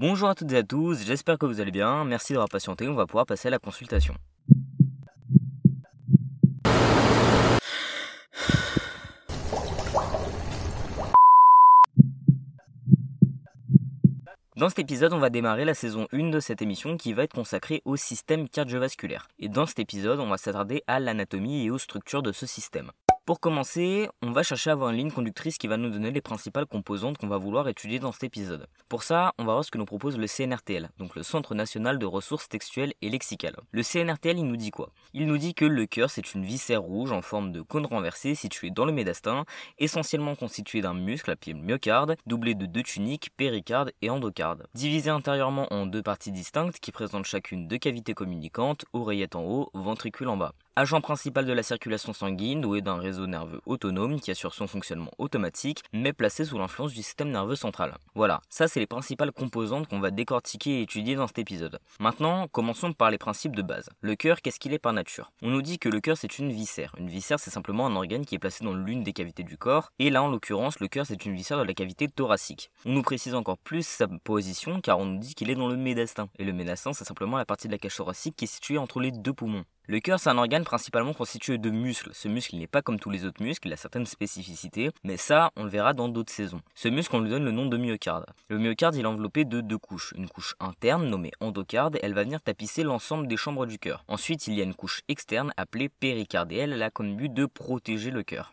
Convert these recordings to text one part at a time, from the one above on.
Bonjour à toutes et à tous, j'espère que vous allez bien, merci d'avoir patienté, on va pouvoir passer à la consultation. Dans cet épisode, on va démarrer la saison 1 de cette émission qui va être consacrée au système cardiovasculaire. Et dans cet épisode, on va s'attarder à l'anatomie et aux structures de ce système. Pour commencer, on va chercher à avoir une ligne conductrice qui va nous donner les principales composantes qu'on va vouloir étudier dans cet épisode. Pour ça, on va voir ce que nous propose le CNRTL, donc le Centre national de ressources textuelles et lexicales. Le CNRTL, il nous dit quoi? Il nous dit que le cœur, c'est une viscère rouge en forme de cône renversé située dans le médastin, essentiellement constituée d'un muscle appelé myocarde, doublé de deux tuniques, péricarde et endocarde. Divisé intérieurement en deux parties distinctes qui présentent chacune deux cavités communicantes, oreillette en haut, ventricule en bas. Agent principal de la circulation sanguine, doué d'un réseau nerveux autonome qui assure son fonctionnement automatique, mais placé sous l'influence du système nerveux central. Voilà, ça c'est les principales composantes qu'on va décortiquer et étudier dans cet épisode. Maintenant, commençons par les principes de base. Le cœur, qu'est-ce qu'il est par nature? On nous dit que le cœur c'est une viscère. Une viscère c'est simplement un organe qui est placé dans l'une des cavités du corps, et là en l'occurrence le cœur c'est une viscère de la cavité thoracique. On nous précise encore plus sa position car on nous dit qu'il est dans le médastin, et le médastin c'est simplement la partie de la cage thoracique qui est située entre les deux poumons. Le cœur, c'est un organe principalement constitué de muscles. Ce muscle n'est pas comme tous les autres muscles, il a certaines spécificités, mais ça, on le verra dans d'autres saisons. Ce muscle, on lui donne le nom de myocarde. Le myocarde, est enveloppé de deux couches. Une couche interne, nommée endocarde, elle va venir tapisser l'ensemble des chambres du cœur. Ensuite, il y a une couche externe, appelée péricarde, elle, elle a comme but de protéger le cœur.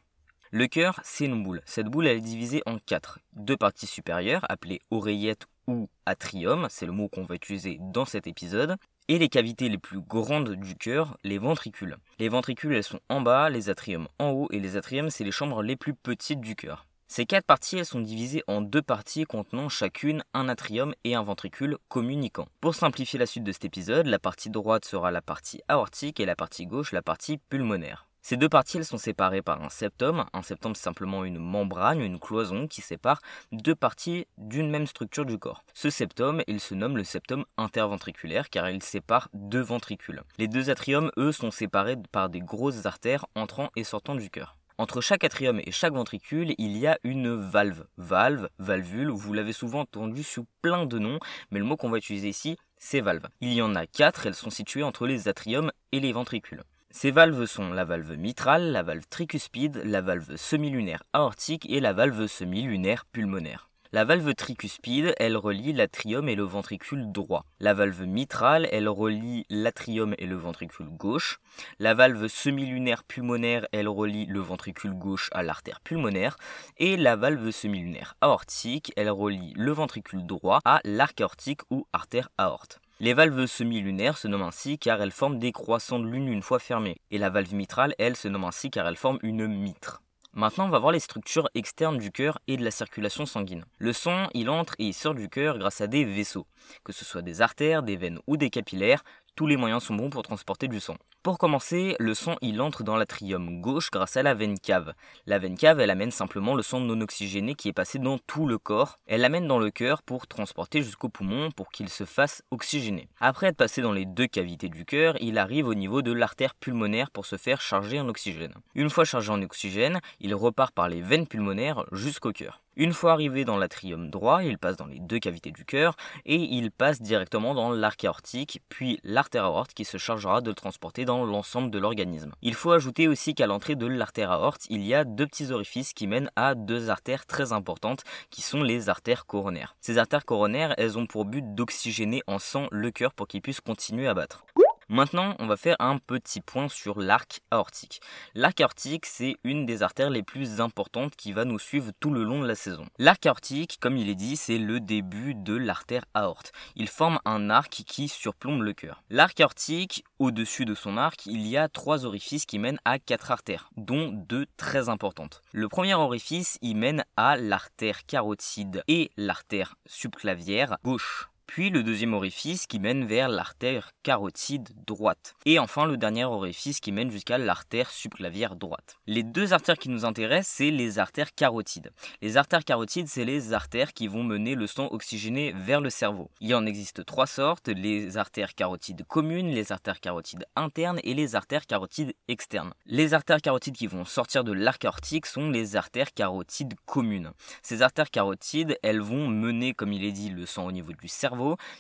Le cœur, c'est une boule. Cette boule, elle est divisée en quatre. Deux parties supérieures, appelées oreillette ou atrium, c'est le mot qu'on va utiliser dans cet épisode, et les cavités les plus grandes du cœur, les ventricules. Les ventricules, elles sont en bas, les atriums en haut, et les atriums, c'est les chambres les plus petites du cœur. Ces quatre parties, elles sont divisées en deux parties contenant chacune un atrium et un ventricule communiquant. Pour simplifier la suite de cet épisode, la partie droite sera la partie aortique et la partie gauche la partie pulmonaire. Ces deux parties elles sont séparées par un septum. Un septum c'est simplement une membrane, une cloison qui sépare deux parties d'une même structure du corps. Ce septum, il se nomme le septum interventriculaire car il sépare deux ventricules. Les deux atriums, eux, sont séparés par des grosses artères entrant et sortant du cœur. Entre chaque atrium et chaque ventricule, il y a une valve. Valve, valvule, vous l'avez souvent entendu sous plein de noms, mais le mot qu'on va utiliser ici, c'est valve. Il y en a quatre, elles sont situées entre les atriums et les ventricules. Ces valves sont la valve mitrale, la valve tricuspide, la valve semi-lunaire aortique et la valve semi-lunaire pulmonaire. La valve tricuspide, elle relie l'atrium et le ventricule droit. La valve mitrale, elle relie l'atrium et le ventricule gauche. La valve semi-lunaire pulmonaire, elle relie le ventricule gauche à l'artère pulmonaire. Et la valve semi-lunaire aortique, elle relie le ventricule droit à l'arc aortique ou artère aorte. Les valves semi-lunaires se nomment ainsi car elles forment des croissants de lune une fois fermées, et la valve mitrale, elle, se nomme ainsi car elle forme une mitre. Maintenant, on va voir les structures externes du cœur et de la circulation sanguine. Le sang, il entre et il sort du cœur grâce à des vaisseaux, que ce soit des artères, des veines ou des capillaires, tous les moyens sont bons pour transporter du sang. Pour commencer, le sang il entre dans l'atrium gauche grâce à la veine cave. La veine cave elle amène simplement le sang non oxygéné qui est passé dans tout le corps. Elle l'amène dans le cœur pour transporter jusqu'au poumon pour qu'il se fasse oxygéner. Après être passé dans les deux cavités du cœur, il arrive au niveau de l'artère pulmonaire pour se faire charger en oxygène. Une fois chargé en oxygène, il repart par les veines pulmonaires jusqu'au cœur. Une fois arrivé dans l'atrium droit, il passe dans les deux cavités du cœur et il passe directement dans l'arc aortique, puis l'artère aorte qui se chargera de le transporter dans l'ensemble de l'organisme. Il faut ajouter aussi qu'à l'entrée de l'artère aorte, il y a deux petits orifices qui mènent à deux artères très importantes qui sont les artères coronaires. Ces artères coronaires, elles ont pour but d'oxygéner en sang le cœur pour qu'il puisse continuer à battre. Maintenant, on va faire un petit point sur l'arc aortique. L'arc aortique, c'est une des artères les plus importantes qui va nous suivre tout le long de la saison. L'arc aortique, comme il est dit, c'est le début de l'artère aorte. Il forme un arc qui surplombe le cœur. L'arc aortique, au-dessus de son arc, il y a trois orifices qui mènent à quatre artères, dont deux très importantes. Le premier orifice, il mène à l'artère carotide et l'artère subclavière gauche puis le deuxième orifice qui mène vers l'artère carotide droite, et enfin le dernier orifice qui mène jusqu'à l'artère subclavière droite. Les deux artères qui nous intéressent, c'est les artères carotides. Les artères carotides, c'est les artères qui vont mener le sang oxygéné vers le cerveau. Il en existe trois sortes, les artères carotides communes, les artères carotides internes et les artères carotides externes. Les artères carotides qui vont sortir de l'arc aortique sont les artères carotides communes. Ces artères carotides, elles vont mener, comme il est dit, le sang au niveau du cerveau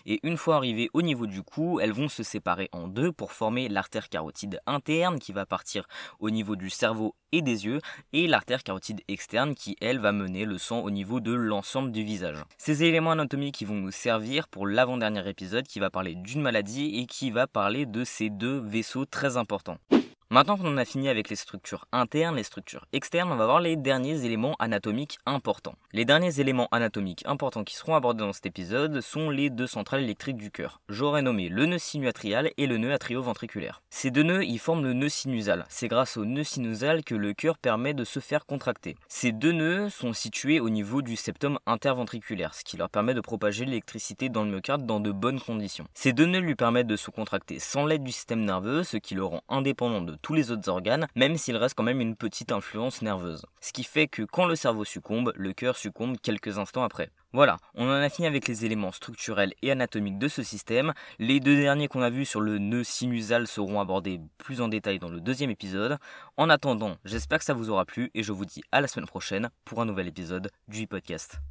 et une fois arrivées au niveau du cou, elles vont se séparer en deux pour former l'artère carotide interne qui va partir au niveau du cerveau et des yeux et l'artère carotide externe qui elle va mener le sang au niveau de l'ensemble du visage. Ces éléments anatomiques qui vont nous servir pour l'avant-dernier épisode qui va parler d'une maladie et qui va parler de ces deux vaisseaux très importants. Maintenant qu'on a fini avec les structures internes, les structures externes, on va voir les derniers éléments anatomiques importants. Les derniers éléments anatomiques importants qui seront abordés dans cet épisode sont les deux centrales électriques du cœur. J'aurais nommé le nœud sinuatrial et le nœud atrioventriculaire. Ces deux nœuds, ils forment le nœud sinusal. C'est grâce au nœud sinusal que le cœur permet de se faire contracter. Ces deux nœuds sont situés au niveau du septum interventriculaire, ce qui leur permet de propager l'électricité dans le myocarde dans de bonnes conditions. Ces deux nœuds lui permettent de se contracter sans l'aide du système nerveux, ce qui le rend indépendant tous les autres organes, même s'il reste quand même une petite influence nerveuse. Ce qui fait que quand le cerveau succombe, le cœur succombe quelques instants après. Voilà, on en a fini avec les éléments structurels et anatomiques de ce système. Les deux derniers qu'on a vus sur le nœud sinusal seront abordés plus en détail dans le deuxième épisode. En attendant, j'espère que ça vous aura plu et je vous dis à la semaine prochaine pour un nouvel épisode du podcast.